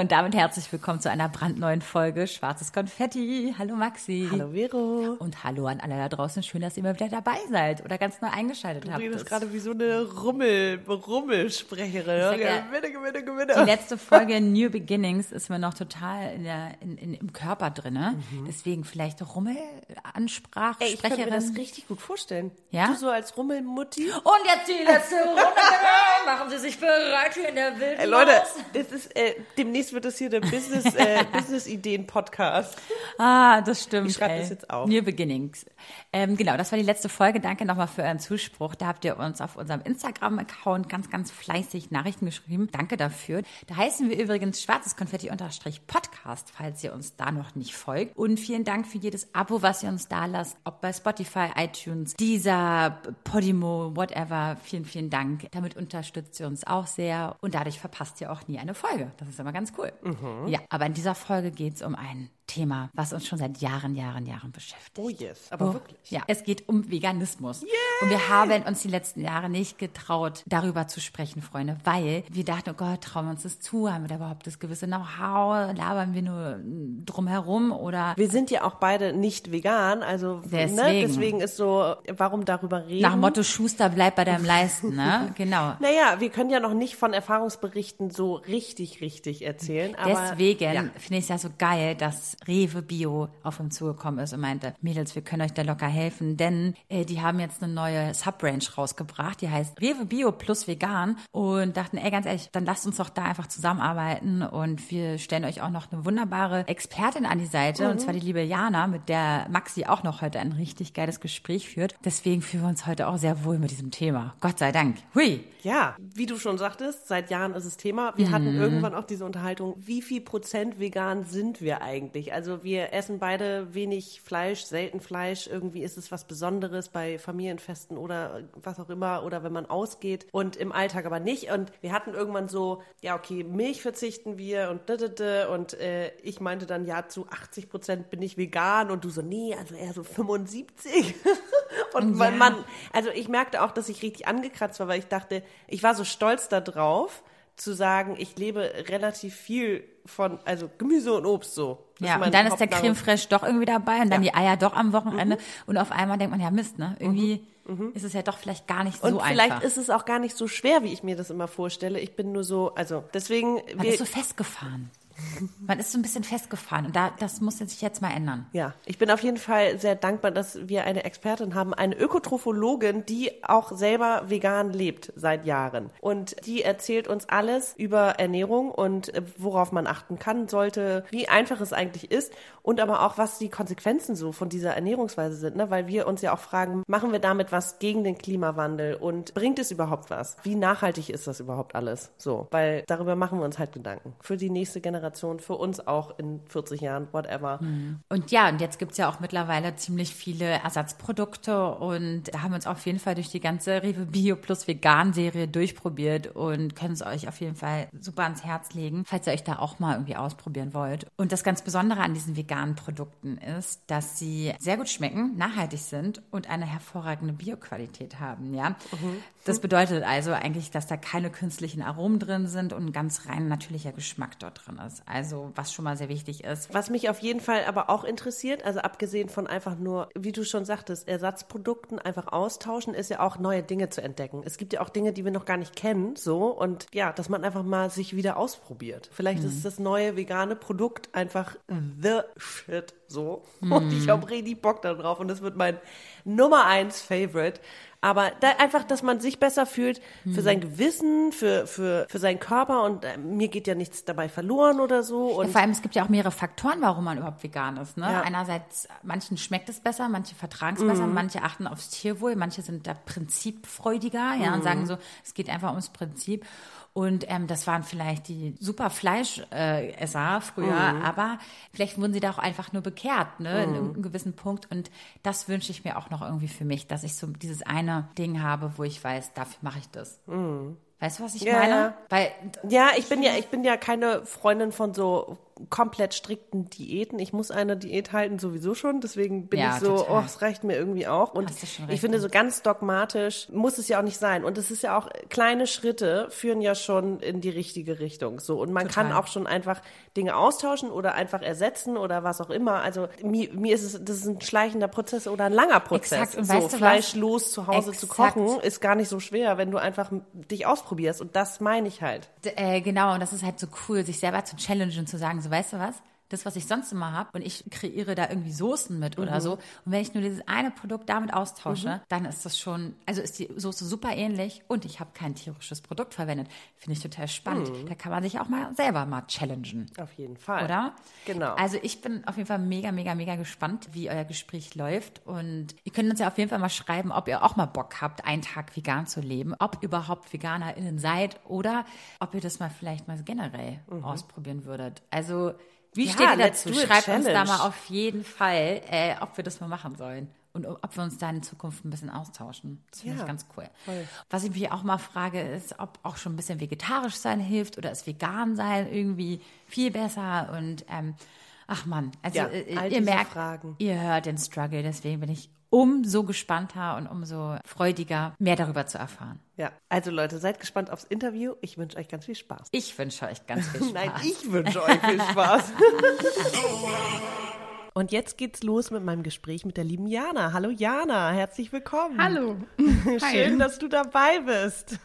Und damit herzlich willkommen zu einer brandneuen Folge Schwarzes Konfetti. Hallo Maxi. Hallo Vero. Und hallo an alle da draußen. Schön, dass ihr mal wieder dabei seid oder ganz neu eingeschaltet du habt. Du redest gerade wie so eine Rummel, Rummelsprecherin. Ja, gewinne, gewinne, gewinne. Die letzte Folge New Beginnings ist mir noch total in der, in, in, im Körper drin. Mhm. Deswegen vielleicht Rummelansprache. Ich kann mir das richtig gut vorstellen. Ja? Du so als Rummelmutti. Und jetzt die letzte Runde. Machen Sie sich bereit hier in der Wildnis. Ey, Leute, das ist äh, demnächst demnächst wird das hier der Business, äh, Business Ideen Podcast. Ah, das stimmt. Ich schreibe das jetzt auf. New Beginnings. Ähm, genau, das war die letzte Folge. Danke nochmal für euren Zuspruch. Da habt ihr uns auf unserem Instagram-Account ganz, ganz fleißig Nachrichten geschrieben. Danke dafür. Da heißen wir übrigens schwarzes Konfetti-Podcast, falls ihr uns da noch nicht folgt. Und vielen Dank für jedes Abo, was ihr uns da lasst, ob bei Spotify, iTunes, dieser Podimo, whatever. Vielen, vielen Dank. Damit unterstützt ihr uns auch sehr und dadurch verpasst ihr auch nie eine Folge. Das ist immer ganz cool. Mhm. Ja, aber in dieser Folge geht es um ein Thema, was uns schon seit Jahren, Jahren, Jahren beschäftigt. Oh yes, aber oh, wirklich. Ja, es geht um Veganismus. Yeah. Und wir haben uns die letzten Jahre nicht getraut, darüber zu sprechen, Freunde, weil wir dachten, oh Gott, trauen wir uns das zu? Haben wir da überhaupt das gewisse Know-how? Labern wir nur drumherum oder? Wir sind ja auch beide nicht vegan, also ne, deswegen, ne, deswegen ist so, warum darüber reden? Nach Motto Schuster bleibt bei deinem Leisten, ne? Genau. Naja, wir können ja noch nicht von Erfahrungsberichten so richtig, richtig erzählen. Aber, deswegen ja. finde ich es ja so geil, dass Rewe Bio auf uns zugekommen ist und meinte, Mädels, wir können euch da locker helfen, denn äh, die haben jetzt eine neue Subrange rausgebracht, die heißt Rewe Bio plus vegan und dachten, ey, ganz ehrlich, dann lasst uns doch da einfach zusammenarbeiten und wir stellen euch auch noch eine wunderbare Expertin an die Seite mhm. und zwar die liebe Jana, mit der Maxi auch noch heute ein richtig geiles Gespräch führt. Deswegen fühlen wir uns heute auch sehr wohl mit diesem Thema. Gott sei Dank. Hui. Ja, wie du schon sagtest, seit Jahren ist es Thema. Wir mhm. hatten irgendwann auch diese Unterhaltung, wie viel Prozent vegan sind wir eigentlich? Also wir essen beide wenig Fleisch, selten Fleisch. Irgendwie ist es was Besonderes bei Familienfesten oder was auch immer oder wenn man ausgeht und im Alltag aber nicht. Und wir hatten irgendwann so, ja okay, Milch verzichten wir und und äh, ich meinte dann, ja zu 80 Prozent bin ich vegan und du so, nee, also eher so 75. und ja. man, also ich merkte auch, dass ich richtig angekratzt war, weil ich dachte, ich war so stolz darauf, zu sagen, ich lebe relativ viel von, also Gemüse und Obst so. Ja, und dann ist der Creme fraiche doch irgendwie dabei und dann ja. die Eier doch am Wochenende mhm. und auf einmal denkt man, ja Mist, ne? Irgendwie mhm. mhm. ist es ja doch vielleicht gar nicht so und einfach. Und vielleicht ist es auch gar nicht so schwer, wie ich mir das immer vorstelle. Ich bin nur so, also deswegen. Man wir, ist so festgefahren. Man ist so ein bisschen festgefahren und da, das muss sich jetzt mal ändern. Ja, ich bin auf jeden Fall sehr dankbar, dass wir eine Expertin haben, eine Ökotrophologin, die auch selber vegan lebt seit Jahren. Und die erzählt uns alles über Ernährung und äh, worauf man achten kann, sollte, wie einfach es eigentlich ist und aber auch, was die Konsequenzen so von dieser Ernährungsweise sind, ne? weil wir uns ja auch fragen, machen wir damit was gegen den Klimawandel und bringt es überhaupt was? Wie nachhaltig ist das überhaupt alles? So, weil darüber machen wir uns halt Gedanken. Für die nächste Generation Generation, für uns auch in 40 Jahren, whatever. Mhm. Und ja, und jetzt gibt es ja auch mittlerweile ziemlich viele Ersatzprodukte und da haben wir uns auf jeden Fall durch die ganze Rewe Bio plus Vegan Serie durchprobiert und können es euch auf jeden Fall super ans Herz legen, falls ihr euch da auch mal irgendwie ausprobieren wollt. Und das ganz Besondere an diesen veganen Produkten ist, dass sie sehr gut schmecken, nachhaltig sind und eine hervorragende Bioqualität haben, ja. Mhm. Das bedeutet also eigentlich, dass da keine künstlichen Aromen drin sind und ein ganz rein natürlicher Geschmack dort drin ist. Also was schon mal sehr wichtig ist. Was mich auf jeden Fall aber auch interessiert, also abgesehen von einfach nur, wie du schon sagtest, Ersatzprodukten einfach austauschen, ist ja auch neue Dinge zu entdecken. Es gibt ja auch Dinge, die wir noch gar nicht kennen, so und ja, dass man einfach mal sich wieder ausprobiert. Vielleicht mhm. ist das neue vegane Produkt einfach the shit so. Mhm. Und ich habe richtig Bock darauf und das wird mein Nummer eins Favorite. Aber da einfach, dass man sich besser fühlt für sein Gewissen, für, für, für seinen Körper und äh, mir geht ja nichts dabei verloren oder so. Und Ja, vor allem, es gibt ja auch mehrere Faktoren, warum man überhaupt vegan ist. Ne? Ja. Einerseits, manchen schmeckt es besser, manche vertragen es besser, manche achten aufs Tierwohl, manche sind da prinzipfreudiger ja, und sagen so, es geht einfach ums Prinzip. Und ähm, das waren vielleicht die super Fleischesser äh, früher, aber vielleicht wurden sie da auch einfach nur bekehrt, ne, in einem gewissen Punkt. Und das wünsche ich mir auch noch irgendwie für mich, dass ich so dieses eine Ding habe, wo ich weiß, dafür mache ich das. Weißt du, was ich Ja, meine? ja. Weil ja, ich bin ja, ich bin ja keine Freundin von so komplett strikten Diäten. Ich muss eine Diät halten sowieso schon, deswegen bin Ja, ich so, total. oh, es reicht mir irgendwie auch. Und ich finde, ja. so ganz dogmatisch muss es ja auch nicht sein. Und es ist ja auch, kleine Schritte führen ja schon in die richtige Richtung. So. Und man Total. kann auch schon einfach Dinge austauschen oder einfach ersetzen oder was auch immer. Also mir, mir ist es, das ist ein schleichender Prozess oder ein langer Prozess. Exakt. Und so weißt du was? fleischlos zu Hause zu Exakt. kochen ist gar nicht so schwer, wenn du einfach dich ausprobierst. Und das meine ich halt. D- Äh, genau, und das ist halt so cool, sich selber zu challengen und zu sagen, so weißt du was? Das, was ich sonst immer habe, und ich kreiere da irgendwie Soßen mit Mhm. oder so. Und wenn ich nur dieses eine Produkt damit austausche, dann ist das schon, also ist die Soße super ähnlich und ich habe kein tierisches Produkt verwendet. Finde ich total spannend. Mhm. Da kann man sich auch mal selber mal challengen. Auf jeden Fall. Oder? Genau. Also ich bin auf jeden Fall mega, mega, mega gespannt, wie euer Gespräch läuft. Und ihr könnt uns ja auf jeden Fall mal schreiben, ob ihr auch mal Bock habt, einen Tag vegan zu leben, ob ihr überhaupt VeganerInnen seid oder ob ihr das mal vielleicht mal generell ausprobieren würdet. Also wie. Ja, steht ihr dazu? Schreibt uns da mal auf jeden Fall, äh, ob wir das mal machen sollen. Und ob wir uns da in Zukunft ein bisschen austauschen. Das finde Ja, ich ganz cool. voll. Was ich mich auch mal frage, ist, ob auch schon ein bisschen vegetarisch sein hilft oder ist vegan sein irgendwie viel besser und ähm, ach man, also Ja, äh, ihr merkt, Fragen. ihr hört den Struggle, deswegen bin ich umso gespannter und umso freudiger, mehr darüber zu erfahren. Ja, also Leute, seid gespannt aufs Interview. Ich wünsche euch ganz viel Spaß. Ich wünsche euch ganz viel Spaß. Nein, ich wünsche euch viel Spaß. Und jetzt geht's los mit meinem Gespräch mit der lieben Jana. Hallo Jana, herzlich willkommen. Hallo. Schön, dass du dabei bist.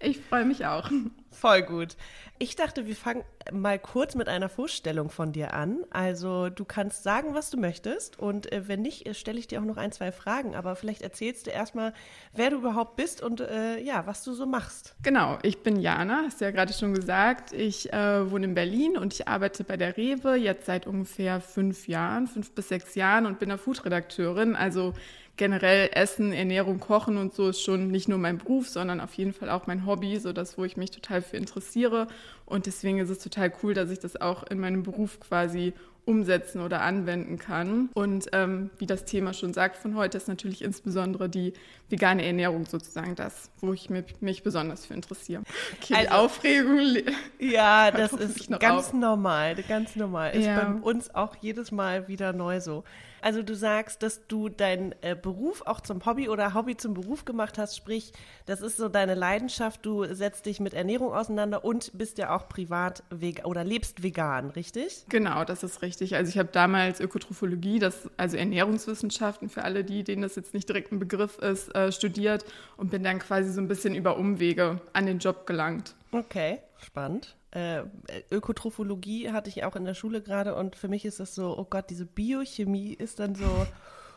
Ich freue mich auch. Voll gut. Ich dachte, wir fangen mal kurz mit einer Vorstellung von dir an. Also du kannst sagen, was du möchtest und äh, wenn nicht, äh, stelle ich dir auch noch ein, zwei Fragen. Aber vielleicht erzählst du erstmal, wer du überhaupt bist und äh, ja, was du so machst. Genau, ich bin Jana, hast du ja gerade schon gesagt. Ich äh, wohne in Berlin und ich arbeite bei der Rewe jetzt seit ungefähr fünf Jahren, fünf bis sechs Jahren und bin da Foodredakteurin. Also generell Essen, Ernährung, Kochen und so ist schon nicht nur mein Beruf, sondern auf jeden Fall auch mein Hobby, so das, wo ich mich total für interessiere. Und deswegen ist es total cool, dass ich das auch in meinem Beruf quasi umsetzen oder anwenden kann. Und ähm, wie das Thema schon sagt von heute, ist natürlich insbesondere die vegane Ernährung sozusagen das, wo ich mich, mich besonders für interessiere. Okay, die Also- Aufregung. le- Ja, das ist ganz auf. normal, ganz normal. Ist Ja. bei uns auch jedes Mal wieder neu so. Also du sagst, dass du deinen äh, Beruf auch zum Hobby oder Hobby zum Beruf gemacht hast, sprich, das ist so deine Leidenschaft, du setzt dich mit Ernährung auseinander und bist ja auch privat oder lebst vegan, richtig? Genau, das ist richtig. Also ich habe damals Ökotrophologie, das, also Ernährungswissenschaften für alle die, denen das jetzt nicht direkt ein Begriff ist, äh, studiert und bin dann quasi so ein bisschen über Umwege an den Job gelangt. Okay, spannend. Äh, Ökotrophologie hatte ich auch in der Schule gerade und für mich ist das so, oh Gott, diese Biochemie ist dann so,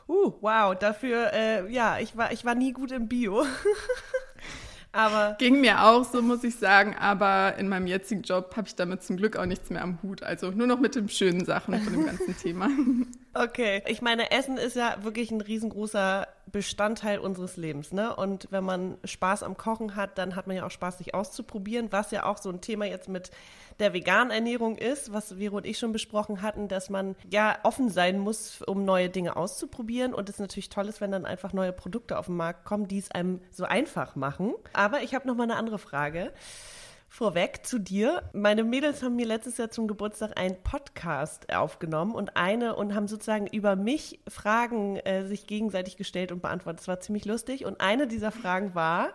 uh, wow, dafür, äh, ja, ich war, ich war nie gut im Bio. Aber Ging mir auch so, muss ich sagen, aber in meinem jetzigen Job habe ich damit zum Glück auch nichts mehr am Hut. Also nur noch mit den schönen Sachen von dem ganzen Thema. Okay, ich meine, Essen ist ja wirklich ein riesengroßer Bestandteil unseres Lebens, ne? Und wenn man Spaß am Kochen hat, dann hat man ja auch Spaß, sich auszuprobieren, was ja auch so ein Thema jetzt mit der veganen Ernährung ist, was Vero und ich schon besprochen hatten, dass man ja offen sein muss, um neue Dinge auszuprobieren und es natürlich toll ist, wenn dann einfach neue Produkte auf den Markt kommen, die es einem so einfach machen. Aber ich habe noch mal eine andere Frage. Vorweg zu dir. Meine Mädels haben mir letztes Jahr zum Geburtstag einen Podcast aufgenommen und eine und haben sozusagen über mich Fragen äh, sich gegenseitig gestellt und beantwortet. Das war ziemlich lustig. Und eine dieser Fragen war,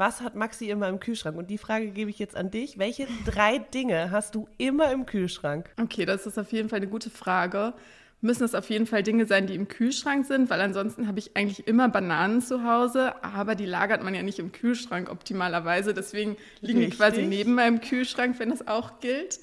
was hat Maxi immer im Kühlschrank? Und die Frage gebe ich jetzt an dich. Welche drei Dinge hast du immer im Kühlschrank? Okay, das ist auf jeden Fall eine gute Frage. Müssen es auf jeden Fall Dinge sein, die im Kühlschrank sind, weil ansonsten habe ich eigentlich immer Bananen zu Hause, aber die lagert man ja nicht im Kühlschrank optimalerweise. Deswegen liegen die Richtig. quasi neben meinem Kühlschrank, wenn das auch gilt.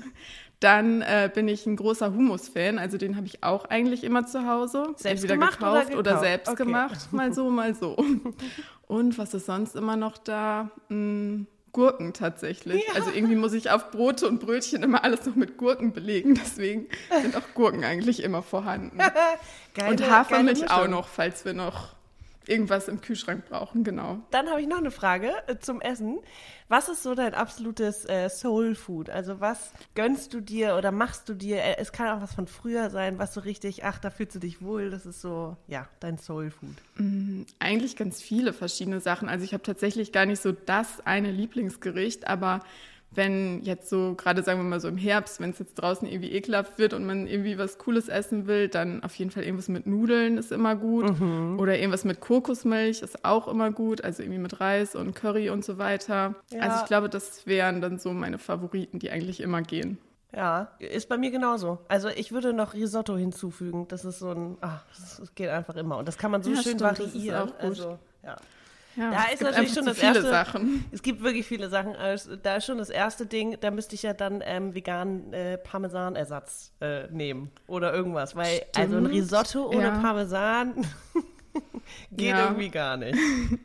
Dann äh, bin ich ein großer Hummus-Fan, also den habe ich auch eigentlich immer zu Hause. Selbst Entweder gemacht oder gekauft oder, gekauft? selbst Okay. gemacht, mal so, mal so. Und was ist sonst immer noch da? Hm, Gurken tatsächlich. Also irgendwie muss ich auf Brote und Brötchen immer alles noch mit Gurken belegen, deswegen sind auch Gurken eigentlich immer vorhanden. Geile, Und Hafermilch auch noch, falls wir noch irgendwas im Kühlschrank brauchen, genau. Dann habe ich noch eine Frage äh, zum Essen. Was ist so dein absolutes äh, Soul Food? Also was gönnst du dir oder machst du dir? Äh, Es kann auch was von früher sein, was so richtig, ach, da fühlst du dich wohl. Das ist so, ja, dein Soul Food. Eigentlich ganz viele verschiedene Sachen. Also ich habe tatsächlich gar nicht so das eine Lieblingsgericht, aber wenn jetzt so, gerade sagen wir mal so im Herbst, wenn es jetzt draußen irgendwie ekelhaft wird und man irgendwie was Cooles essen will, dann auf jeden Fall irgendwas mit Nudeln ist immer gut. Oder irgendwas mit Kokosmilch ist auch immer gut, also irgendwie mit Reis und Curry und so weiter. Ja. Also ich glaube, das wären dann so meine Favoriten, die eigentlich immer gehen. Ja, ist bei mir genauso. Also ich würde noch Risotto hinzufügen. Das ist so ein, ach, das, geht einfach immer. Und das kann man so Ja, schön stimmt, das ist variieren. auch gut. Also, ja. Ja, Da es ist gibt natürlich schon das viele erste- Sachen. Es gibt wirklich viele Sachen. Also, Da ist schon das erste Ding, da müsste ich ja dann ähm, veganen äh, Parmesanersatz äh, nehmen oder irgendwas. Weil also ein Stimmt. Risotto ohne Ja. Parmesan geht Ja. irgendwie gar nicht.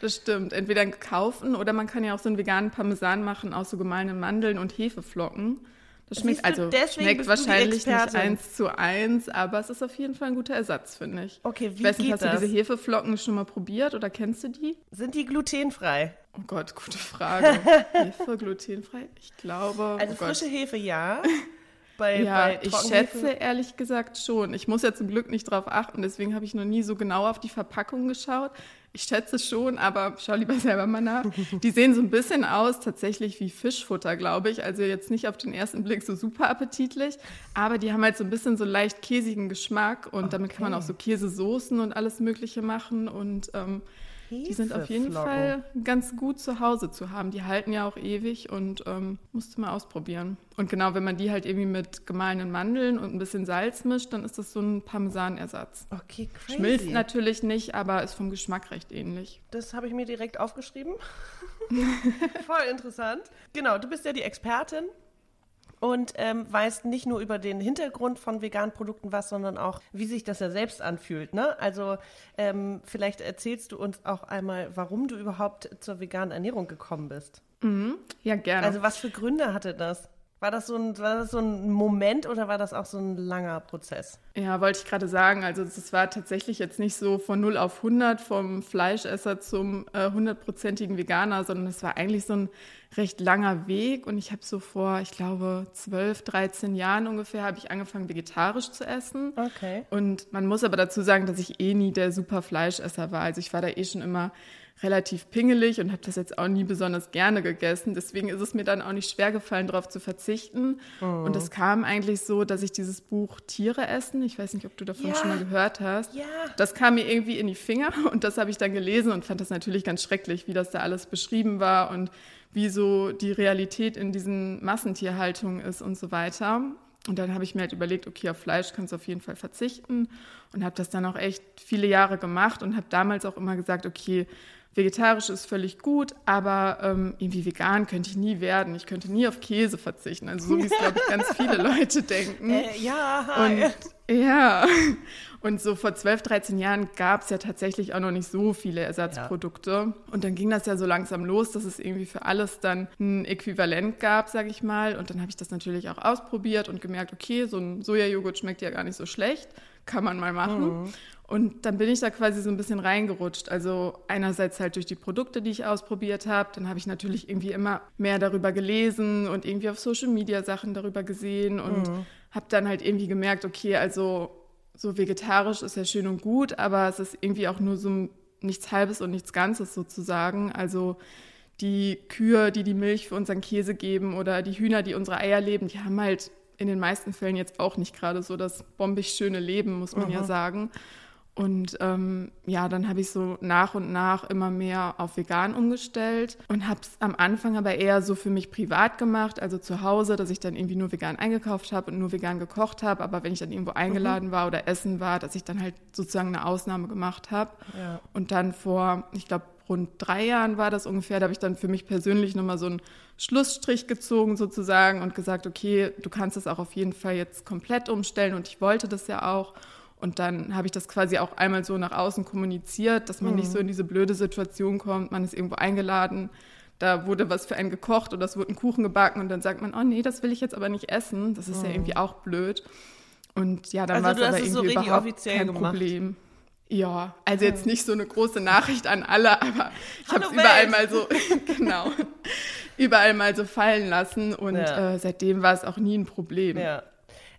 Das stimmt. Entweder kaufen oder man kann ja auch so einen veganen Parmesan machen aus so gemahlenen Mandeln und Hefeflocken. Das schmeckt du, also schmeckt wahrscheinlich nicht eins zu eins, aber es ist auf jeden Fall ein guter Ersatz, finde ich. Okay, wie ich weiß nicht, hast das? du diese Hefeflocken schon mal probiert oder kennst du die? Sind die glutenfrei? Oh Gott, gute Frage. Hefe glutenfrei? Ich glaube. Also oh Gott. frische Hefe ja. Bei, Ja, bei ich schätze ehrlich gesagt schon. Ich muss ja zum Glück nicht drauf achten, deswegen habe ich noch nie so genau auf die Verpackung geschaut. Ich schätze schon, aber schau lieber selber mal nach. Die sehen so ein bisschen aus, tatsächlich wie Fischfutter, glaube ich. Also jetzt nicht auf den ersten Blick so super appetitlich, aber die haben halt so ein bisschen so leicht käsigen Geschmack und damit kann man auch so Käsesoßen und alles Mögliche machen und ähm, die sind auf jeden. Fall ganz gut zu Hause zu haben. Die halten ja auch ewig und ähm, musst du mal ausprobieren. Und genau, wenn man die halt irgendwie mit gemahlenen Mandeln und ein bisschen Salz mischt, dann ist das so ein Parmesanersatz. Okay, crazy. Schmilzt natürlich nicht, aber ist vom Geschmack recht ähnlich. Das habe ich mir direkt aufgeschrieben. Voll interessant. Genau, du bist ja die Expertin und ähm, weißt nicht nur über den Hintergrund von veganen Produkten was, sondern auch, wie sich das ja selbst anfühlt. Ne? Also ähm, vielleicht erzählst du uns auch einmal, warum du überhaupt zur veganen Ernährung gekommen bist. Ja, gerne. Also was für Gründe hatte das? War das so ein, war das so ein Moment oder war das auch so ein langer Prozess? Ja, wollte ich gerade sagen. Also es war tatsächlich jetzt nicht so von 0 auf 100 vom Fleischesser zum äh, hundertprozentigen Veganer, sondern es war eigentlich so ein recht langer Weg. Und ich habe so vor, ich glaube, 12, 13 Jahren ungefähr, habe ich angefangen, vegetarisch zu essen. Okay. Und man muss aber dazu sagen, dass ich eh nie der super Fleischesser war. Also ich war da eh schon immer relativ pingelig und habe das jetzt auch nie besonders gerne gegessen. Deswegen ist es mir dann auch nicht schwer gefallen, darauf zu verzichten. Und es kam eigentlich so, dass ich dieses Buch Tiere essen, ich weiß nicht, ob du davon Ja. schon mal gehört hast, Ja. das kam mir irgendwie in die Finger und das habe ich dann gelesen und fand das natürlich ganz schrecklich, wie das da alles beschrieben war und wie so die Realität in diesen Massentierhaltungen ist und so weiter. Und dann habe ich mir halt überlegt, okay, auf Fleisch kannst du auf jeden Fall verzichten und habe das dann auch echt viele Jahre gemacht und habe damals auch immer gesagt, okay, vegetarisch ist völlig gut, aber ähm, irgendwie vegan könnte ich nie werden. Ich könnte nie auf Käse verzichten. Also so wie es, glaube ich, ganz viele Leute denken. Äh, ja, Und ja, und so vor 12, 13 Jahren gab es ja tatsächlich auch noch nicht so viele Ersatzprodukte. Und dann ging das ja so langsam los, dass es irgendwie für alles dann ein Äquivalent gab, sage ich mal. Und dann habe ich das natürlich auch ausprobiert und gemerkt, okay, so ein Sojajoghurt schmeckt ja gar nicht so schlecht, kann man mal machen. Und dann bin ich da quasi so ein bisschen reingerutscht. Also einerseits halt durch die Produkte, die ich ausprobiert habe. Dann habe ich natürlich irgendwie immer mehr darüber gelesen und irgendwie auf Social Media Sachen darüber gesehen und habe dann halt irgendwie gemerkt, okay, also so vegetarisch ist ja schön und gut, aber es ist irgendwie auch nur so nichts Halbes und nichts Ganzes sozusagen. Also die Kühe, die die Milch für unseren Käse geben oder die Hühner, die unsere Eier leben, die haben halt in den meisten Fällen jetzt auch nicht gerade so das bombig schöne Leben, muss man ja sagen. Und ähm, ja, dann habe ich so nach und nach immer mehr auf vegan umgestellt und habe es am Anfang aber eher so für mich privat gemacht, also zu Hause, dass ich dann irgendwie nur vegan eingekauft habe und nur vegan gekocht habe. Aber wenn ich dann irgendwo eingeladen war oder essen war, dass ich dann halt sozusagen eine Ausnahme gemacht habe. Ja. Und dann vor, ich glaube, rund drei Jahren war das ungefähr, da habe ich dann für mich persönlich nochmal so einen Schlussstrich gezogen sozusagen und gesagt, okay, du kannst das auch auf jeden Fall jetzt komplett umstellen und ich wollte das ja auch. Und dann habe ich das quasi auch einmal so nach außen kommuniziert, dass man mhm. nicht so in diese blöde Situation kommt, man ist irgendwo eingeladen, da wurde was für einen gekocht oder es wurde ein Kuchen gebacken und dann sagt man, oh nee, das will ich jetzt aber nicht essen. Das ist mhm. ja irgendwie auch blöd. Und ja, dann also war es aber irgendwie so überhaupt kein gemacht. Problem. Ja, also jetzt nicht so eine große Nachricht an alle, aber ich habe es überall mal so, genau, überall mal so fallen lassen und ja. äh, seitdem war es auch nie ein Problem. Ja.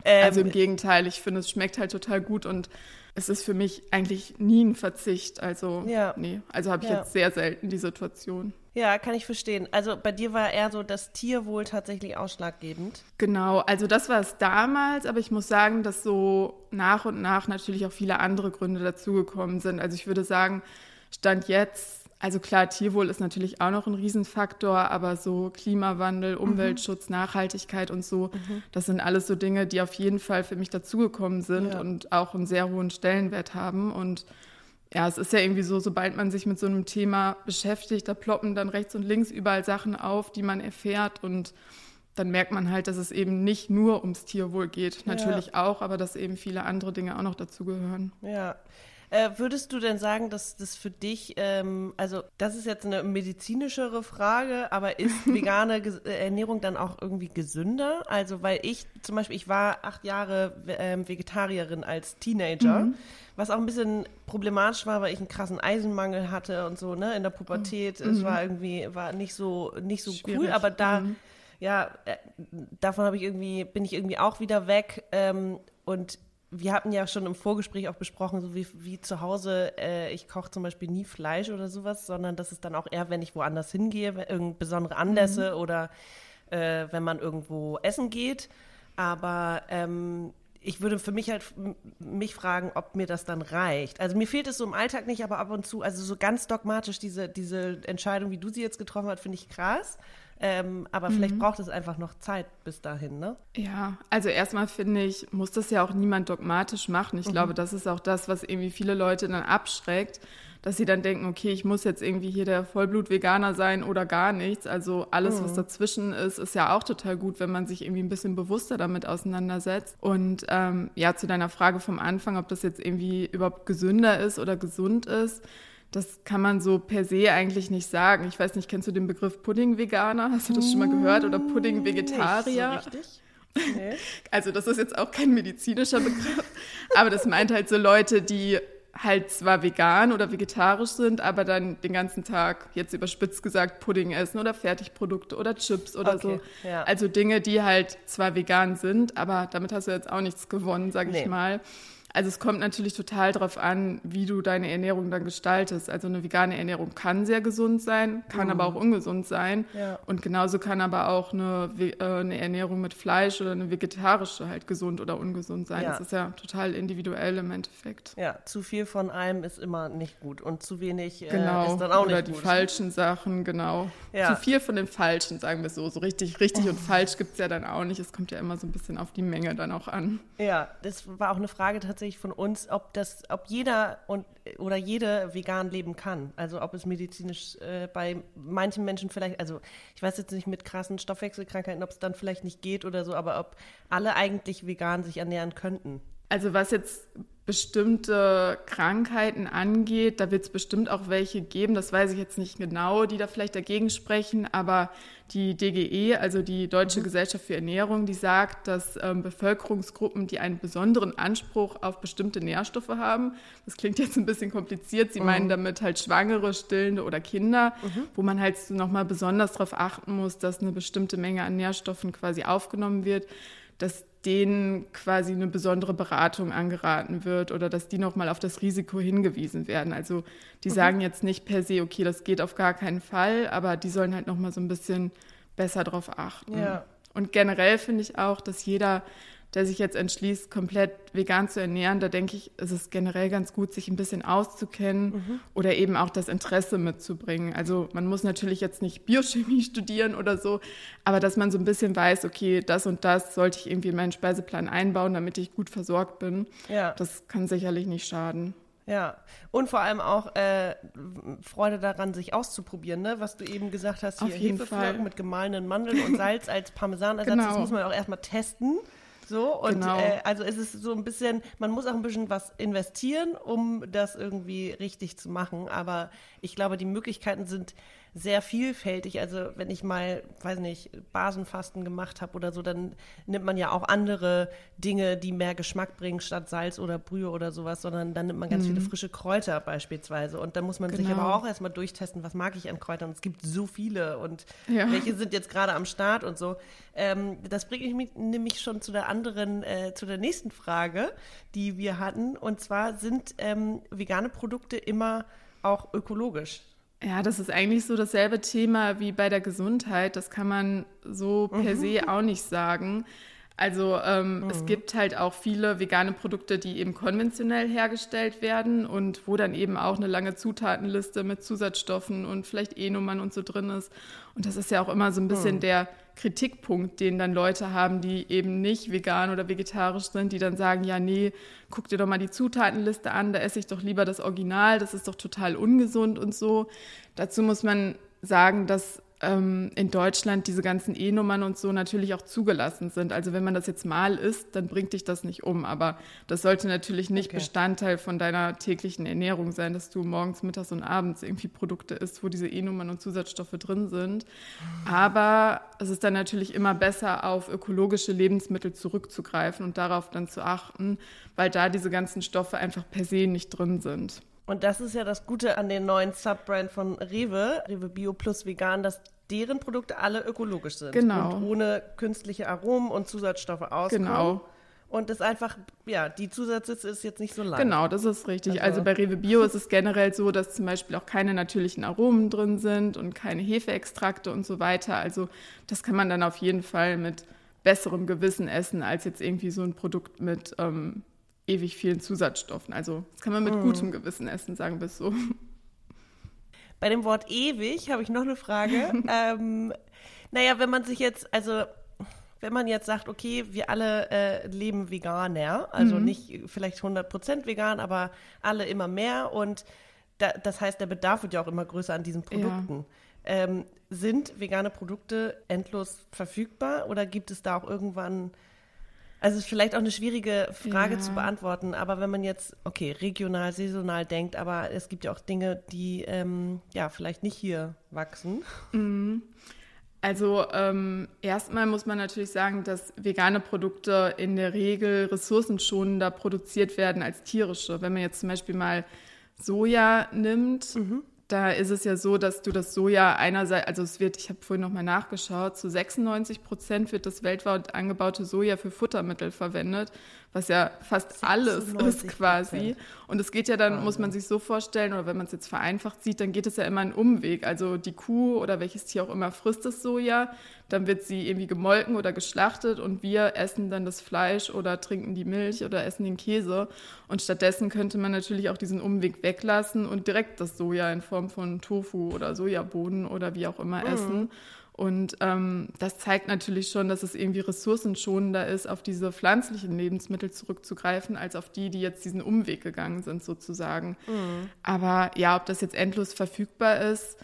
Ähm, also im Gegenteil, ich finde, es schmeckt halt total gut und es ist für mich eigentlich nie ein Verzicht. Also, ja. nee, also habe ich ja. jetzt sehr selten die Situation. Ja, kann ich verstehen. Also bei dir war eher so das Tierwohl tatsächlich ausschlaggebend. Genau, also das war es damals, aber ich muss sagen, dass so nach und nach natürlich auch viele andere Gründe dazugekommen sind. Also ich würde sagen, Stand jetzt also klar, Tierwohl ist natürlich auch noch ein Riesenfaktor, aber so Klimawandel, mhm. Umweltschutz, mhm. Nachhaltigkeit und so, mhm. das sind alles so Dinge, die auf jeden Fall für mich dazugekommen sind ja. und auch einen sehr hohen Stellenwert haben. Und ja, es ist ja irgendwie so, sobald man sich mit so einem Thema beschäftigt, da ploppen dann rechts und links überall Sachen auf, die man erfährt und dann merkt man halt, dass es eben nicht nur ums Tierwohl geht. Natürlich ja. auch, aber dass eben viele andere Dinge auch noch dazugehören. Ja. Äh, würdest du denn sagen, dass das für dich, ähm, also das ist jetzt eine medizinischere Frage, aber ist vegane äh, Ernährung dann auch irgendwie gesünder? Also weil ich zum Beispiel, ich war acht Jahre ähm, Vegetarierin als Teenager. Mhm. Was auch ein bisschen problematisch war, weil ich einen krassen Eisenmangel hatte und so, ne, in der Pubertät. Mhm. Es war irgendwie, war nicht so, nicht so Schwierig. cool, aber da, mhm. ja, äh, davon habe ich irgendwie, bin ich irgendwie auch wieder weg. Ähm, und wir hatten ja schon im Vorgespräch auch besprochen, so wie, wie zu Hause, äh, ich koche zum Beispiel nie Fleisch oder sowas, sondern das ist dann auch eher, wenn ich woanders hingehe, irgendeine besondere Anlässe mhm. oder äh, wenn man irgendwo essen geht. Aber ähm, ich würde für mich halt mich fragen, ob mir das dann reicht. Also mir fehlt es so im Alltag nicht, aber ab und zu, also so ganz dogmatisch diese, diese Entscheidung, wie du sie jetzt getroffen hast, finde ich krass. Ähm, aber mhm. vielleicht braucht es einfach noch Zeit bis dahin, ne? Ja, also erstmal finde ich, muss das ja auch niemand dogmatisch machen. Ich mhm. glaube, das ist auch das, was irgendwie viele Leute dann abschreckt, dass sie dann denken, okay, ich muss jetzt irgendwie hier der Vollblut-Veganer sein oder gar nichts. Also alles, mhm. was dazwischen ist, ist ja auch total gut, wenn man sich irgendwie ein bisschen bewusster damit auseinandersetzt. Und ähm, ja, zu deiner Frage vom Anfang, ob das jetzt irgendwie überhaupt gesünder ist oder gesund ist das kann man so per se eigentlich nicht sagen. Ich weiß nicht, kennst du den Begriff Pudding-Veganer? Hast du das schon mal gehört? Oder Pudding-Vegetarier? So nee. Also das ist jetzt auch kein medizinischer Begriff, aber das meint halt so Leute, die halt zwar vegan oder vegetarisch sind, aber dann den ganzen Tag, jetzt überspitzt gesagt, Pudding essen oder Fertigprodukte oder Chips oder okay, so. Ja. Also Dinge, die halt zwar vegan sind, aber damit hast du jetzt auch nichts gewonnen, sag nee. ich mal. Also es kommt natürlich total darauf an, wie du deine Ernährung dann gestaltest. Also eine vegane Ernährung kann sehr gesund sein, kann mhm. aber auch ungesund sein. Ja. Und genauso kann aber auch eine, äh, eine, Ernährung mit Fleisch oder eine vegetarische halt gesund oder ungesund sein. Ja. Das ist ja total individuell im Endeffekt. Ja, zu viel von einem ist immer nicht gut und zu wenig äh, genau. ist dann auch oder nicht gut. Oder die falschen Sachen, genau. Ja. Zu viel von den Falschen, sagen wir so. So richtig, richtig und falsch gibt es ja dann auch nicht. Es kommt ja immer so ein bisschen auf die Menge dann auch an. Ja, das war auch eine Frage tatsächlich tatsächlich von uns, ob das, ob jeder und oder jede vegan leben kann. Also ob es medizinisch äh, bei manchen Menschen vielleicht, also ich weiß jetzt nicht mit krassen Stoffwechselkrankheiten, ob es dann vielleicht nicht geht oder so, aber ob alle eigentlich vegan sich ernähren könnten. Also was jetzt bestimmte Krankheiten angeht, da wird es bestimmt auch welche geben, das weiß ich jetzt nicht genau, die da vielleicht dagegen sprechen, aber die DGE, also die Deutsche mhm. Gesellschaft für Ernährung, die sagt, dass ähm, Bevölkerungsgruppen, die einen besonderen Anspruch auf bestimmte Nährstoffe haben, das klingt jetzt ein bisschen kompliziert, sie mhm. meinen damit halt Schwangere, Stillende oder Kinder, mhm. wo man halt nochmal besonders darauf achten muss, dass eine bestimmte Menge an Nährstoffen quasi aufgenommen wird, dass denen quasi eine besondere Beratung angeraten wird oder dass die nochmal auf das Risiko hingewiesen werden. Also die mhm. sagen jetzt nicht per se, okay, das geht auf gar keinen Fall, aber die sollen halt nochmal so ein bisschen besser drauf achten. Ja. Und generell finde ich auch, dass jeder der sich jetzt entschließt, komplett vegan zu ernähren, da denke ich, ist es generell ganz gut, sich ein bisschen auszukennen mhm. oder eben auch das Interesse mitzubringen. Also man muss natürlich jetzt nicht Biochemie studieren oder so, aber dass man so ein bisschen weiß, okay, das und das sollte ich irgendwie in meinen Speiseplan einbauen, damit ich gut versorgt bin. Ja. Das kann sicherlich nicht schaden. Ja, und vor allem auch äh, Freude daran, sich auszuprobieren, ne? Was du eben gesagt hast, hier Hefeflocken mit gemahlenen Mandeln und Salz als Parmesanersatz, Genau. das muss man auch erstmal testen. So, und Genau. äh, also es ist so ein bisschen, man muss auch ein bisschen was investieren, um das irgendwie richtig zu machen. Aber ich glaube, die Möglichkeiten sind sehr vielfältig. Also wenn ich mal, weiß nicht, Basenfasten gemacht habe oder so, dann nimmt man ja auch andere Dinge, die mehr Geschmack bringen, statt Salz oder Brühe oder sowas, sondern dann nimmt man ganz viele frische Kräuter beispielsweise. Und dann muss man sich Mhm. Genau. aber auch erstmal durchtesten, was mag ich an Kräutern. Es gibt so viele und Ja. welche sind jetzt gerade am Start und so. Ähm, das bringt mich nämlich schon zu der anderen, äh, zu der nächsten Frage, die wir hatten. Und zwar sind ähm, vegane Produkte immer auch ökologisch? Ja, das ist eigentlich so dasselbe Thema wie bei der Gesundheit. Das kann man so per se auch nicht sagen. Also ähm, es gibt halt auch viele vegane Produkte, die eben konventionell hergestellt werden und wo dann eben auch eine lange Zutatenliste mit Zusatzstoffen und vielleicht E-Nummern und so drin ist. Und das ist ja auch immer so ein bisschen der Kritikpunkt, den dann Leute haben, die eben nicht vegan oder vegetarisch sind, die dann sagen, ja, nee, guck dir doch mal die Zutatenliste an, da esse ich doch lieber das Original, das ist doch total ungesund und so. Dazu muss man sagen, dass ähm, in Deutschland diese ganzen E-Nummern und so natürlich auch zugelassen sind. Also wenn man das jetzt mal isst, dann bringt dich das nicht um. Aber das sollte natürlich nicht Okay. Bestandteil von deiner täglichen Ernährung sein, dass du morgens, mittags und abends irgendwie Produkte isst, wo diese E-Nummern und Zusatzstoffe drin sind. Aber es ist dann natürlich immer besser, auf ökologische Lebensmittel zurückzugreifen und darauf dann zu achten, weil da diese ganzen Stoffe einfach per se nicht drin sind. Und das ist ja das Gute an den neuen Subbrand von Rewe, Rewe Bio Plus Vegan, dass deren Produkte alle ökologisch sind. Genau. Und ohne künstliche Aromen und Zusatzstoffe auskommen. Genau. Und das einfach, ja, die Zusatzliste ist jetzt nicht so lang. Genau, das ist richtig. Also- Also, bei Rewe Bio ist es generell so, dass zum Beispiel auch keine natürlichen Aromen drin sind und keine Hefeextrakte und so weiter. Also das kann man dann auf jeden Fall mit besserem Gewissen essen, als jetzt irgendwie so ein Produkt mit ähm, ewig vielen Zusatzstoffen. Also das kann man mit gutem Gewissen essen, sagen wir es so. Bei dem Wort ewig habe ich noch eine Frage. ähm, naja, wenn man sich jetzt, also wenn man jetzt sagt, okay, wir alle äh, leben veganer, also nicht vielleicht 100% vegan, aber alle immer mehr und da, das heißt, der Bedarf wird ja auch immer größer an diesen Produkten. Ähm, sind vegane Produkte endlos verfügbar oder gibt es da auch irgendwann also es ist vielleicht auch eine schwierige Frage Ja. zu beantworten, aber wenn man jetzt, okay, regional, saisonal denkt, aber es gibt ja auch Dinge, die ähm, ja vielleicht nicht hier wachsen. Also ähm, erstmal muss man natürlich sagen, dass vegane Produkte in der Regel ressourcenschonender produziert werden als tierische. Wenn man jetzt zum Beispiel mal Soja nimmt, da ist es ja so, dass du das Soja einerseits, also es wird, ich habe vorhin nochmal nachgeschaut, zu 96 Prozent wird das weltweit angebaute Soja für Futtermittel verwendet, was ja fast alles 96%. ist quasi. Und es geht ja dann, muss man sich so vorstellen, oder wenn man es jetzt vereinfacht sieht, dann geht es ja immer einen Umweg. Also die Kuh oder welches Tier auch immer frisst das Soja, dann wird sie irgendwie gemolken oder geschlachtet und wir essen dann das Fleisch oder trinken die Milch oder essen den Käse. Und stattdessen könnte man natürlich auch diesen Umweg weglassen und direkt das Soja in Form von Tofu oder Sojabohnen oder wie auch immer essen. Und ähm, das zeigt natürlich schon, dass es irgendwie ressourcenschonender ist, auf diese pflanzlichen Lebensmittel zurückzugreifen, als auf die, die jetzt diesen Umweg gegangen sind, sozusagen. Aber ja, ob das jetzt endlos verfügbar ist,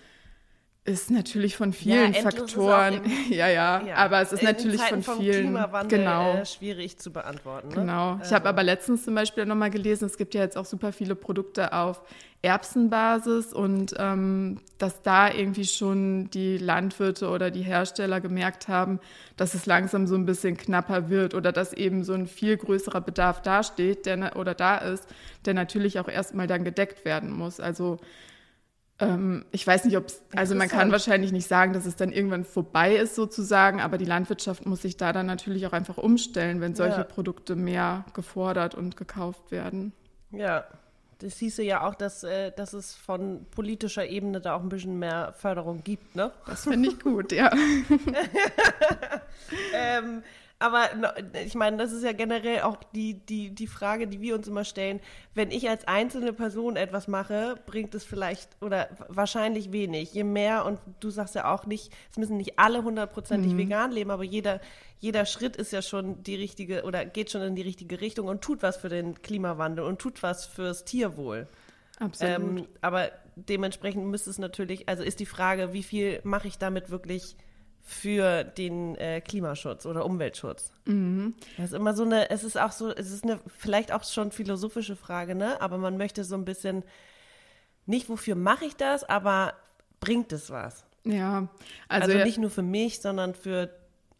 ist natürlich von vielen ist Faktoren. im- ja, ja, aber es ist natürlich Zeiten von vielen. Klimawandel genau. äh, schwierig zu beantworten. Ne? Genau. Ich habe aber letztens zum Beispiel nochmal gelesen, es gibt ja jetzt auch super viele Produkte auf Erbsenbasis und ähm, dass da irgendwie schon die Landwirte oder die Hersteller gemerkt haben, dass es langsam so ein bisschen knapper wird oder dass eben so ein viel größerer Bedarf dasteht der, oder da ist, der natürlich auch erstmal dann gedeckt werden muss. Also ähm, ich weiß nicht, ob es, also man kann wahrscheinlich nicht sagen, dass es dann irgendwann vorbei ist sozusagen, aber die Landwirtschaft muss sich da dann natürlich auch einfach umstellen, wenn solche Ja. Produkte mehr gefordert und gekauft werden. Ja, das hieße ja auch, dass, äh, dass es von politischer Ebene da auch ein bisschen mehr Förderung gibt, ne? Das finde ich gut, ja. ähm, aber ich meine, das ist ja generell auch die, die, die Frage, die wir uns immer stellen. Wenn ich als einzelne Person etwas mache, bringt es vielleicht oder wahrscheinlich wenig. Je mehr, und du sagst ja auch nicht, es müssen nicht alle hundertprozentig mhm. vegan leben, aber jeder, jeder Schritt ist ja schon die richtige oder geht schon in die richtige Richtung und tut was für den Klimawandel und tut was fürs Tierwohl. Absolut. Ähm, aber dementsprechend müsste es natürlich, also ist die Frage, wie viel mache ich damit wirklich für den äh, Klimaschutz oder Umweltschutz. Mhm. Das ist immer so eine, es ist auch so, es ist eine vielleicht auch schon philosophische Frage, ne? Aber man möchte so ein bisschen nicht, wofür mache ich das, aber bringt es was? Ja, also, also nicht nur für mich, sondern für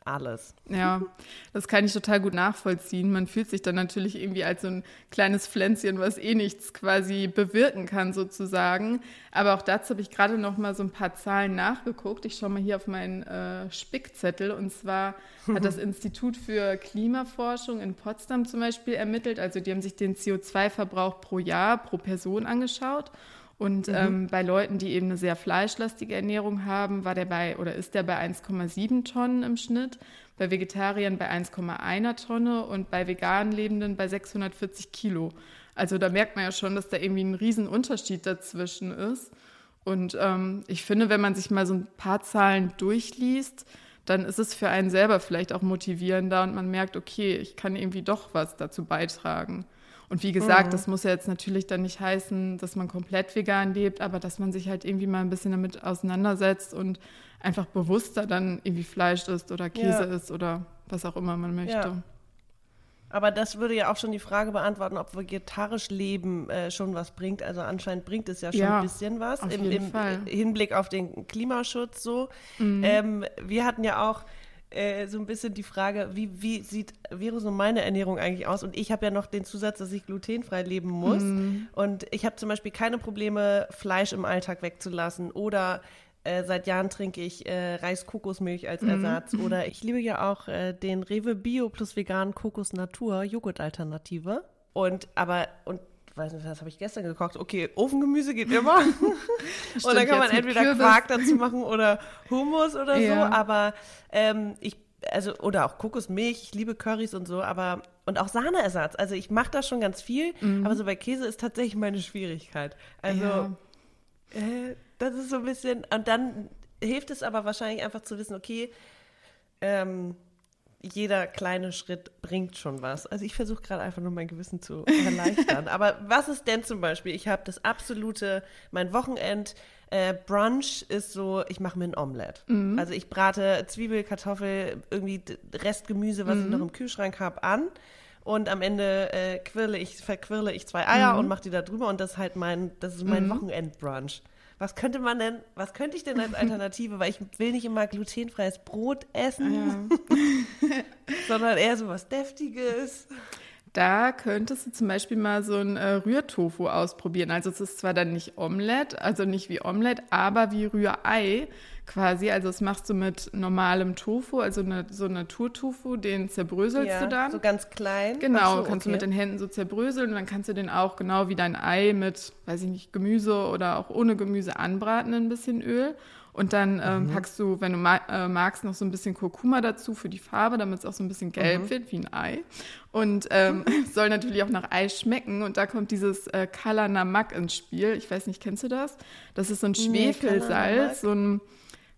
alles. Ja, das kann ich total gut nachvollziehen. Man fühlt sich dann natürlich irgendwie als so ein kleines Pflänzchen, was eh nichts quasi bewirken kann sozusagen. Aber auch dazu habe ich gerade noch mal so ein paar Zahlen nachgeguckt. Ich schaue mal hier auf meinen äh, Spickzettel. Und zwar hat das Institut für Klimaforschung in Potsdam zum Beispiel ermittelt. Also die haben sich den CO2-Verbrauch pro Jahr, pro Person angeschaut. Und mhm. ähm, bei Leuten, die eben eine sehr fleischlastige Ernährung haben, war der bei oder ist der bei 1,7 Tonnen im Schnitt, bei Vegetariern bei 1,1 Tonne und bei vegan Lebenden bei 640 Kilo. Also da merkt man ja schon, dass da irgendwie ein Riesenunterschied dazwischen ist. Und ähm, ich finde, wenn man sich mal so ein paar Zahlen durchliest, dann ist es für einen selber vielleicht auch motivierender und man merkt, okay, ich kann irgendwie doch was dazu beitragen. Und wie gesagt, mhm. das muss ja jetzt natürlich dann nicht heißen, dass man komplett vegan lebt, aber dass man sich halt irgendwie mal ein bisschen damit auseinandersetzt und einfach bewusster dann irgendwie Fleisch isst oder Käse ja. isst oder was auch immer man möchte. Ja. Aber das würde ja auch schon die Frage beantworten, ob vegetarisch Leben äh, schon was bringt. Also anscheinend bringt es ja schon ja, ein bisschen was im, im Hinblick auf den Klimaschutz so. Mhm. Ähm, wir hatten ja auch äh, so ein bisschen die Frage, wie, wie sieht, wäre so meine Ernährung eigentlich aus? Und ich habe ja noch den Zusatz, dass ich glutenfrei leben muss. Mm. Und ich habe zum Beispiel keine Probleme, Fleisch im Alltag wegzulassen oder äh, seit Jahren trinke ich äh, Reis-Kokosmilch als mhm. Ersatz. Mm. Oder ich liebe ja auch äh, den Rewe Bio plus vegan Kokos Natur Joghurt-Alternative. Und aber, und weiß nicht, was habe ich gestern gekocht? Okay, Ofengemüse geht immer. Stimmt, und dann kann man entweder Kürbis. Quark dazu machen oder Hummus oder ja. so. Aber ähm, ich, also, oder auch Kokosmilch, ich liebe Currys und so, aber, und auch Sahneersatz. Also ich mache da schon ganz viel, mhm. aber so bei Käse ist tatsächlich meine Schwierigkeit. Also, ja. äh, das ist so ein bisschen, und dann hilft es aber wahrscheinlich einfach zu wissen, okay, ähm, jeder kleine Schritt bringt schon was. Also ich versuche gerade einfach nur mein Gewissen zu erleichtern. Aber was ist denn zum Beispiel? Ich habe das absolute, mein Wochenend äh, Brunch ist so, ich mache mir ein Omelette. Mhm. Also ich brate Zwiebel, Kartoffel, irgendwie Restgemüse, was mhm. ich noch im Kühlschrank habe, an. Und am Ende äh, quirle ich, verquirle ich zwei Eier mhm. und mache die da drüber und das ist halt mein, das ist mein mhm. Wochenend-Brunch was könnte man denn, was könnte ich denn als Alternative, weil ich will nicht immer glutenfreies Brot essen, ja. sondern eher so was Deftiges. Da könntest du zum Beispiel mal so ein äh, Rührtofu ausprobieren. Also es ist zwar dann nicht Omelette, also nicht wie Omelette, aber wie Rührei quasi. Also das machst du mit normalem Tofu, also eine, so Naturtofu, den zerbröselst ja, du dann. So ganz klein. Genau, so, kannst okay. du mit den Händen so zerbröseln und dann kannst du den auch genau wie dein Ei mit, weiß ich nicht, Gemüse oder auch ohne Gemüse anbraten in ein bisschen Öl. Und dann ähm, mhm. packst du, wenn du ma äh, magst, noch so ein bisschen Kurkuma dazu für die Farbe, damit es auch so ein bisschen gelb mhm. wird, wie ein Ei. Und ähm, soll natürlich auch nach Ei schmecken. Und da kommt dieses äh, Kala Namak ins Spiel. Ich weiß nicht, kennst du das? Das ist so ein Schwefelsalz, nee, so ein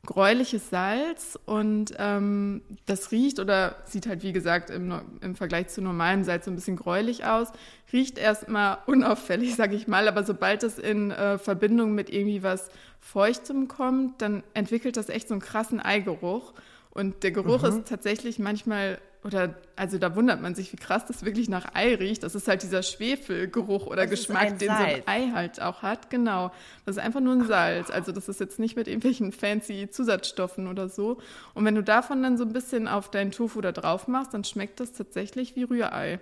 gräuliches Salz und ähm, das riecht oder sieht halt wie gesagt im, im Vergleich zu normalem Salz so ein bisschen gräulich aus. Riecht erstmal unauffällig, sag ich mal, aber sobald es in äh, Verbindung mit irgendwie was Feuchtem kommt, dann entwickelt das echt so einen krassen Eigeruch. Und der Geruch mhm. ist tatsächlich manchmal oder also da wundert man sich, wie krass das wirklich nach Ei riecht. Das ist halt dieser Schwefelgeruch oder das Geschmack, den so ein Ei halt auch hat. Genau. Das ist einfach nur ein Salz. Also das ist jetzt nicht mit irgendwelchen fancy Zusatzstoffen oder so. Und wenn du davon dann so ein bisschen auf deinen Tofu da drauf machst, dann schmeckt das tatsächlich wie Rührei.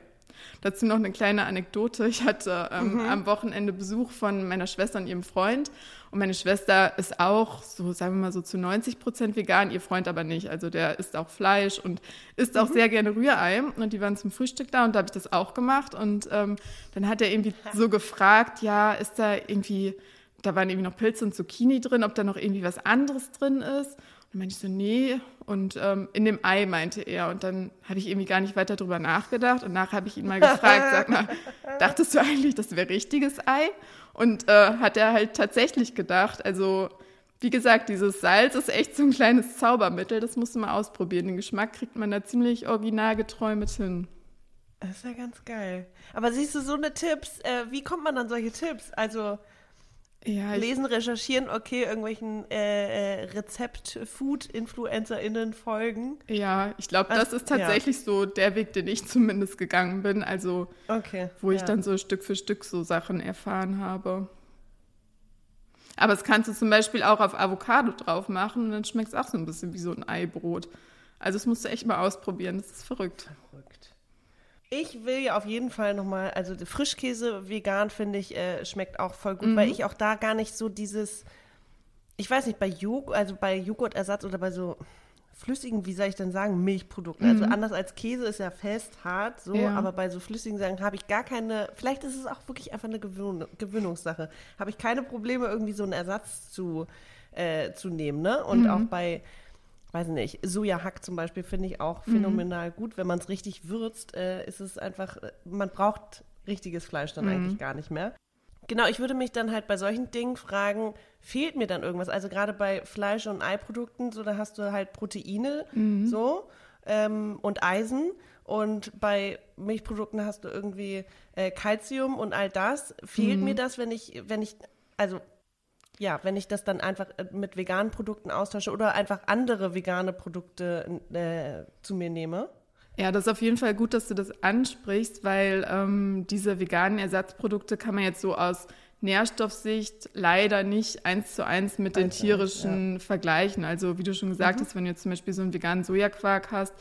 Dazu noch eine kleine Anekdote. Ich hatte ähm, mhm. am Wochenende Besuch von meiner Schwester und ihrem Freund. Und meine Schwester ist auch, so sagen wir mal so zu 90 Prozent vegan, ihr Freund aber nicht. Also der isst auch Fleisch und isst auch mhm. sehr gerne Rührei. Und die waren zum Frühstück da und da habe ich das auch gemacht. Und ähm, dann hat er irgendwie so gefragt, ja, ist da irgendwie, da waren irgendwie noch Pilze und Zucchini drin, ob da noch irgendwie was anderes drin ist. Dann meinte ich so, nee. Und ähm, in dem Ei meinte er. Und dann habe ich irgendwie gar nicht weiter drüber nachgedacht. Und nachher habe ich ihn mal gefragt, sag mal, dachtest du eigentlich, das wäre richtiges Ei? Und äh, hat er halt tatsächlich gedacht. Also, wie gesagt, dieses Salz ist echt so ein kleines Zaubermittel. Das musst du mal ausprobieren. Den Geschmack kriegt man da ziemlich originalgetreu mit hin. Das ist ja ganz geil. Aber siehst du, so eine Tipps, äh, wie kommt man an solche Tipps? Also ja, lesen, recherchieren, okay, irgendwelchen äh, äh, Rezept-Food-InfluencerInnen folgen. Ja, ich glaube, das ist tatsächlich ja. so der Weg, den ich zumindest gegangen bin. Also, okay, wo ja. ich dann so Stück für Stück so Sachen erfahren habe. Aber es kannst du zum Beispiel auch auf Avocado drauf machen und dann schmeckt es auch so ein bisschen wie so ein Eibrot. Also, das musst du echt mal ausprobieren. Das ist verrückt. Verrückt. Ich will ja auf jeden Fall nochmal, also Frischkäse vegan finde ich, äh, schmeckt auch voll gut, mhm. weil ich auch da gar nicht so dieses, ich weiß nicht, bei Joghurt, also bei Joghurtersatz oder bei so flüssigen, wie soll ich denn sagen, Milchprodukten. Also mhm. Also anders als Käse ist ja fest, hart, so, ja. aber bei so flüssigen Sachen habe ich gar keine, vielleicht ist es auch wirklich einfach eine Gewöhn Gewöhnungssache, habe ich keine Probleme, irgendwie so einen Ersatz zu, äh, zu nehmen, ne? Und mhm. auch bei weiß nicht, Sojahack zum Beispiel finde ich auch mhm. phänomenal mhm. gut. Wenn man es richtig würzt, äh, ist es einfach, äh, man braucht richtiges Fleisch dann mhm. eigentlich gar nicht mehr. Genau, ich würde mich dann halt bei solchen Dingen fragen, fehlt mir dann irgendwas? Also gerade bei Fleisch- und Eiprodukten, so da hast du halt Proteine mhm. so ähm, und Eisen. Und bei Milchprodukten hast du irgendwie äh, Calcium und all das. Fehlt mhm. mir das, wenn ich, wenn ich, also ja, wenn ich das dann einfach äh, mit veganen Produkten austausche oder einfach andere vegane Produkte äh, zu mir nehme? Ja, das ist auf jeden Fall gut, dass du das ansprichst, weil ähm, diese veganen Ersatzprodukte kann man jetzt so aus Nährstoffsicht leider nicht eins zu eins mit den tierischen ja. vergleichen. Also wie du schon gesagt mhm. hast, wenn du jetzt zum Beispiel so einen veganen Sojaquark hast,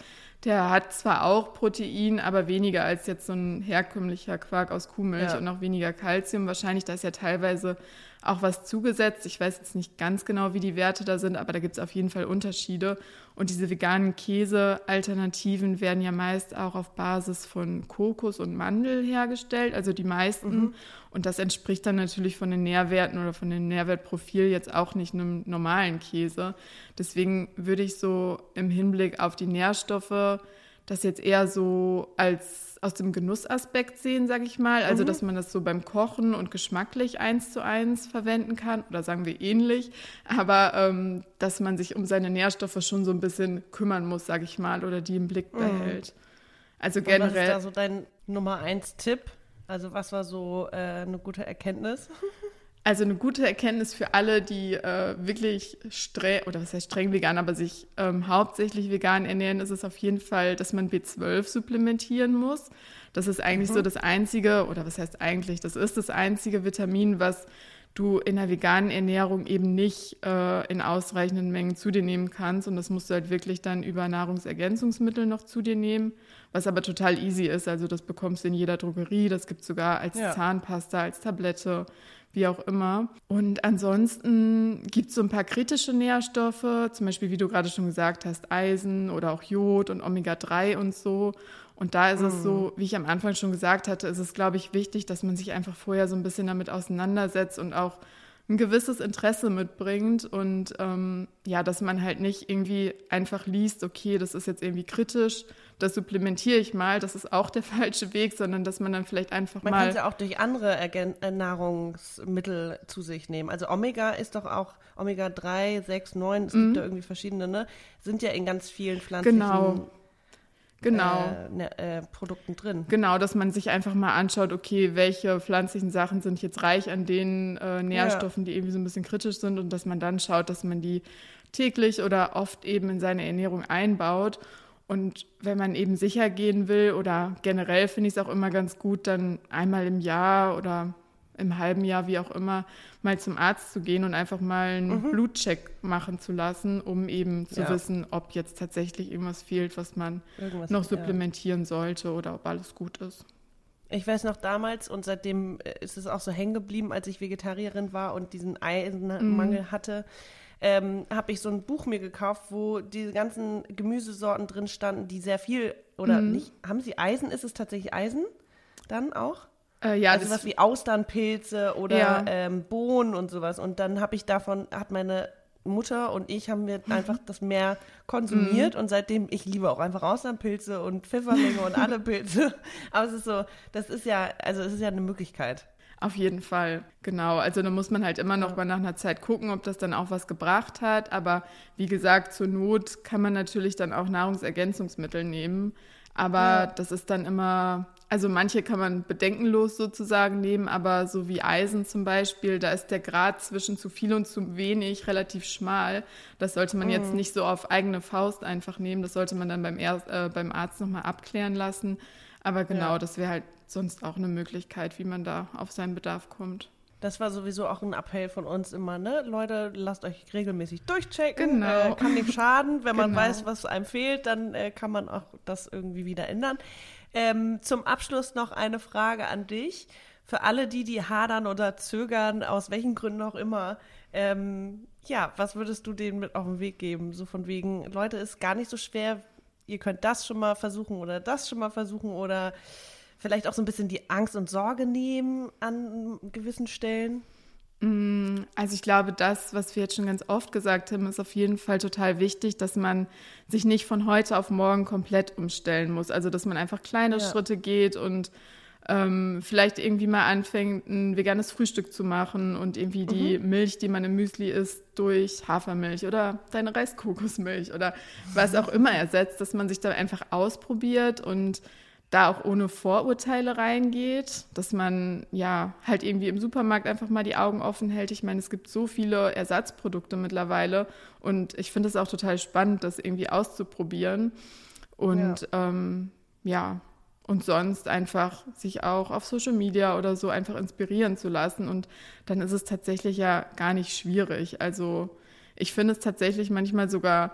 der hat zwar auch Protein, aber weniger als jetzt so ein herkömmlicher Quark aus Kuhmilch ja. und auch weniger Kalzium. Wahrscheinlich, da ist ja teilweise auch was zugesetzt. Ich weiß jetzt nicht ganz genau, wie die Werte da sind, aber da gibt es auf jeden Fall Unterschiede. Und diese veganen Käse-Alternativen werden ja meist auch auf Basis von Kokos und Mandel hergestellt, also die meisten. Mhm. Und das entspricht dann natürlich von den Nährwerten oder von dem Nährwertprofil jetzt auch nicht einem normalen Käse. Deswegen würde ich so im Hinblick auf die Nährstoffe das jetzt eher so als aus dem Genussaspekt sehen, sage ich mal. Also, mhm. dass man das so beim Kochen und geschmacklich eins zu eins verwenden kann oder sagen wir ähnlich. Aber ähm, dass man sich um seine Nährstoffe schon so ein bisschen kümmern muss, sage ich mal, oder die im Blick mhm. behält. Also generell. Und was ist da so dein Nummer eins Tipp? Also, was war so äh, eine gute Erkenntnis? Also eine gute Erkenntnis für alle, die äh, wirklich streng, oder was heißt streng vegan, aber sich ähm, hauptsächlich vegan ernähren, ist es auf jeden Fall, dass man B12 supplementieren muss. Das ist eigentlich mhm. so das einzige, oder was heißt eigentlich, das ist das einzige Vitamin, was du in der veganen Ernährung eben nicht äh, in ausreichenden Mengen zu dir nehmen kannst. Und das musst du halt wirklich dann über Nahrungsergänzungsmittel noch zu dir nehmen, was aber total easy ist. Also das bekommst du in jeder Drogerie, das gibt es sogar als ja. Zahnpasta, als Tablette wie auch immer. Und ansonsten gibt es so ein paar kritische Nährstoffe, zum Beispiel, wie du gerade schon gesagt hast, Eisen oder auch Jod und Omega-3 und so. Und da ist mm. es so, wie ich am Anfang schon gesagt hatte, ist es, glaube ich, wichtig, dass man sich einfach vorher so ein bisschen damit auseinandersetzt und auch ein gewisses Interesse mitbringt und ähm, ja, dass man halt nicht irgendwie einfach liest, okay, das ist jetzt irgendwie kritisch, das supplementiere ich mal, das ist auch der falsche Weg, sondern dass man dann vielleicht einfach man mal. Man kann es ja auch durch andere Ergän äh, Nahrungsmittel zu sich nehmen. Also Omega ist doch auch Omega 3, 6, 9, es mhm. gibt da irgendwie verschiedene, ne? Sind ja in ganz vielen pflanzlichen genau genau. Äh, ne, äh, Produkten drin. Genau, dass man sich einfach mal anschaut, okay, welche pflanzlichen Sachen sind jetzt reich an den äh, Nährstoffen, ja. die irgendwie so ein bisschen kritisch sind und dass man dann schaut, dass man die täglich oder oft eben in seine Ernährung einbaut. Und wenn man eben sicher gehen will oder generell finde ich es auch immer ganz gut, dann einmal im Jahr oder im halben Jahr, wie auch immer, mal zum Arzt zu gehen und einfach mal einen mhm. Blutcheck machen zu lassen, um eben zu ja. wissen, ob jetzt tatsächlich irgendwas fehlt, was man irgendwas, noch supplementieren ja. sollte oder ob alles gut ist. Ich weiß noch damals und seitdem äh, ist es auch so hängen geblieben, als ich Vegetarierin war und diesen Eisenmangel mhm. hatte, ähm, habe ich so ein Buch mir gekauft, wo die ganzen Gemüsesorten drin standen, die sehr viel oder mhm. nicht, haben sie Eisen? Ist es tatsächlich Eisen dann auch? Äh, ja, also was wie Austernpilze oder ja. ähm, Bohnen und sowas. Und dann habe ich davon, hat meine Mutter und ich haben wir einfach das mehr konsumiert Mhm. und seitdem, ich liebe auch einfach Auslandpilze und Pfifferlinge und alle Pilze. Aber es ist so, das ist ja, also es ist ja eine Möglichkeit. Auf jeden Fall, genau. Also da muss man halt immer noch mal nach einer Zeit gucken, ob das dann auch was gebracht hat. Aber wie gesagt, zur Not kann man natürlich dann auch Nahrungsergänzungsmittel nehmen. Aber Ja. das ist dann immer, also manche kann man bedenkenlos sozusagen nehmen, aber so wie Eisen zum Beispiel, da ist der Grad zwischen zu viel und zu wenig relativ schmal. Das sollte man jetzt nicht so auf eigene Faust einfach nehmen. Das sollte man dann beim, er äh, beim Arzt nochmal abklären lassen. Aber genau, Ja. das wäre halt sonst auch eine Möglichkeit, wie man da auf seinen Bedarf kommt. Das war sowieso auch ein Appell von uns immer, ne? Leute, lasst euch regelmäßig durchchecken. Genau. Äh, kann nicht schaden. Wenn man Genau. weiß, was einem fehlt, dann äh, kann man auch das irgendwie wieder ändern. Ähm, zum Abschluss noch eine Frage an dich. Für alle die, die hadern oder zögern, aus welchen Gründen auch immer, ähm, ja, was würdest du denen mit auf den Weg geben? So von wegen, Leute, ist gar nicht so schwer. Ihr könnt das schon mal versuchen oder das schon mal versuchen oder vielleicht auch so ein bisschen die Angst und Sorge nehmen an gewissen Stellen. Also ich glaube, das, was wir jetzt schon ganz oft gesagt haben, ist auf jeden Fall total wichtig, dass man sich nicht von heute auf morgen komplett umstellen muss. Also dass man einfach kleine Ja. Schritte geht und ähm, vielleicht irgendwie mal anfängt, ein veganes Frühstück zu machen und irgendwie die Milch, die man im Müsli isst, durch Hafermilch oder deine Reiskokosmilch oder was auch immer ersetzt, dass man sich da einfach ausprobiert und da auch ohne Vorurteile reingeht, dass man ja halt irgendwie im Supermarkt einfach mal die Augen offen hält. Ich meine, es gibt so viele Ersatzprodukte mittlerweile und ich finde es auch total spannend, das irgendwie auszuprobieren. Und ja. Ähm, ja, und sonst einfach sich auch auf Social Media oder so einfach inspirieren zu lassen. Und dann ist es tatsächlich ja gar nicht schwierig. Also ich finde es tatsächlich manchmal sogar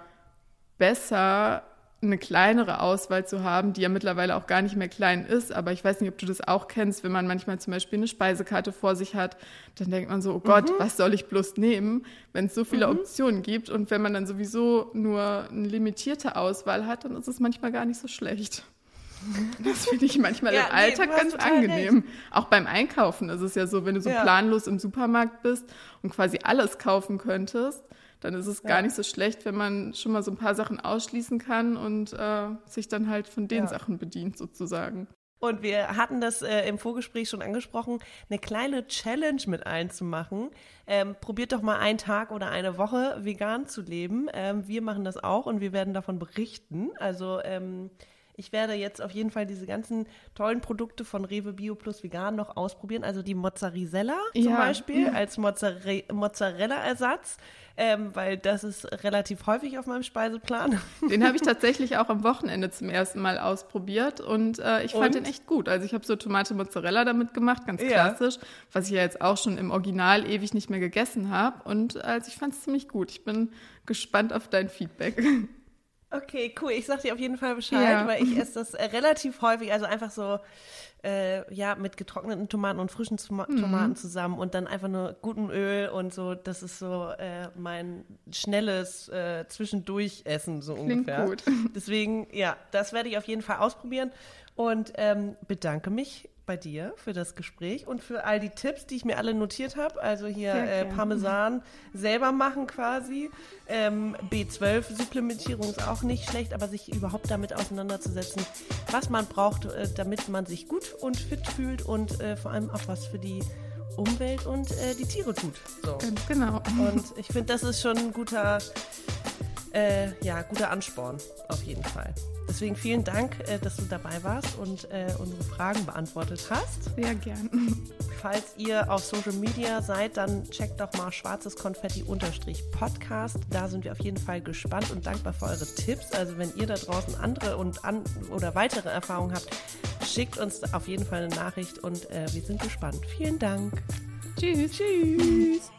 besser, eine kleinere Auswahl zu haben, die ja mittlerweile auch gar nicht mehr klein ist. Aber ich weiß nicht, ob du das auch kennst, wenn man manchmal zum Beispiel eine Speisekarte vor sich hat, dann denkt man so, oh Gott, mhm. was soll ich bloß nehmen, wenn es so viele mhm. Optionen gibt. Und wenn man dann sowieso nur eine limitierte Auswahl hat, dann ist es manchmal gar nicht so schlecht. Das finde ich manchmal ja, im nee, Alltag ganz angenehm. Recht. Auch beim Einkaufen ist es ja so, wenn du so ja. planlos im Supermarkt bist und quasi alles kaufen könntest, dann ist es ja. gar nicht so schlecht, wenn man schon mal so ein paar Sachen ausschließen kann und äh, sich dann halt von den Sachen bedient sozusagen. Und wir hatten das äh, im Vorgespräch schon angesprochen, eine kleine Challenge mit einzumachen. Ähm, probiert doch mal einen Tag oder eine Woche vegan zu leben. Ähm, wir machen das auch und wir werden davon berichten. Also ähm, ich werde jetzt auf jeden Fall diese ganzen tollen Produkte von Rewe Bio Plus Vegan noch ausprobieren. Also die Mozzarella zum ja. Beispiel als Mozzare Mozzarella-Ersatz, ähm, weil das ist relativ häufig auf meinem Speiseplan. Den habe ich tatsächlich auch am Wochenende zum ersten Mal ausprobiert und äh, ich fand Und? den echt gut. Also ich habe so Tomate Mozzarella damit gemacht, ganz klassisch, ja. was ich ja jetzt auch schon im Original ewig nicht mehr gegessen habe. Und also ich fand es ziemlich gut. Ich bin gespannt auf dein Feedback. Okay, cool. Ich sag dir auf jeden Fall Bescheid, Ja. weil ich esse das äh, relativ häufig, also einfach so, äh, ja, mit getrockneten Tomaten und frischen Toma Mhm. Tomaten zusammen und dann einfach nur guten Öl und so. Das ist so äh, mein schnelles äh, Zwischendurchessen, so Klingt ungefähr. gut. Deswegen, ja, das werde ich auf jeden Fall ausprobieren und ähm, bedanke mich bei dir für das Gespräch und für all die Tipps, die ich mir alle notiert habe. Also hier äh. Parmesan selber machen quasi. Ähm, B12-Supplementierung ist auch nicht schlecht, aber sich überhaupt damit auseinanderzusetzen, was man braucht, äh, damit man sich gut und fit fühlt und äh, vor allem auch was für die Umwelt und äh, die Tiere tut. So. Ganz genau. Und ich finde, das ist schon ein guter, äh, ja, guter Ansporn, auf jeden Fall. Deswegen vielen Dank, äh, dass du dabei warst und äh, unsere Fragen beantwortet hast. Sehr gern. Falls ihr auf Social Media seid, dann checkt doch mal schwarzes Konfetti-Podcast. Da sind wir auf jeden Fall gespannt und dankbar für eure Tipps. Also wenn ihr da draußen andere und an oder weitere Erfahrungen habt, schickt uns auf jeden Fall eine Nachricht und äh, wir sind gespannt. Vielen Dank. Tschüss. Tschüss.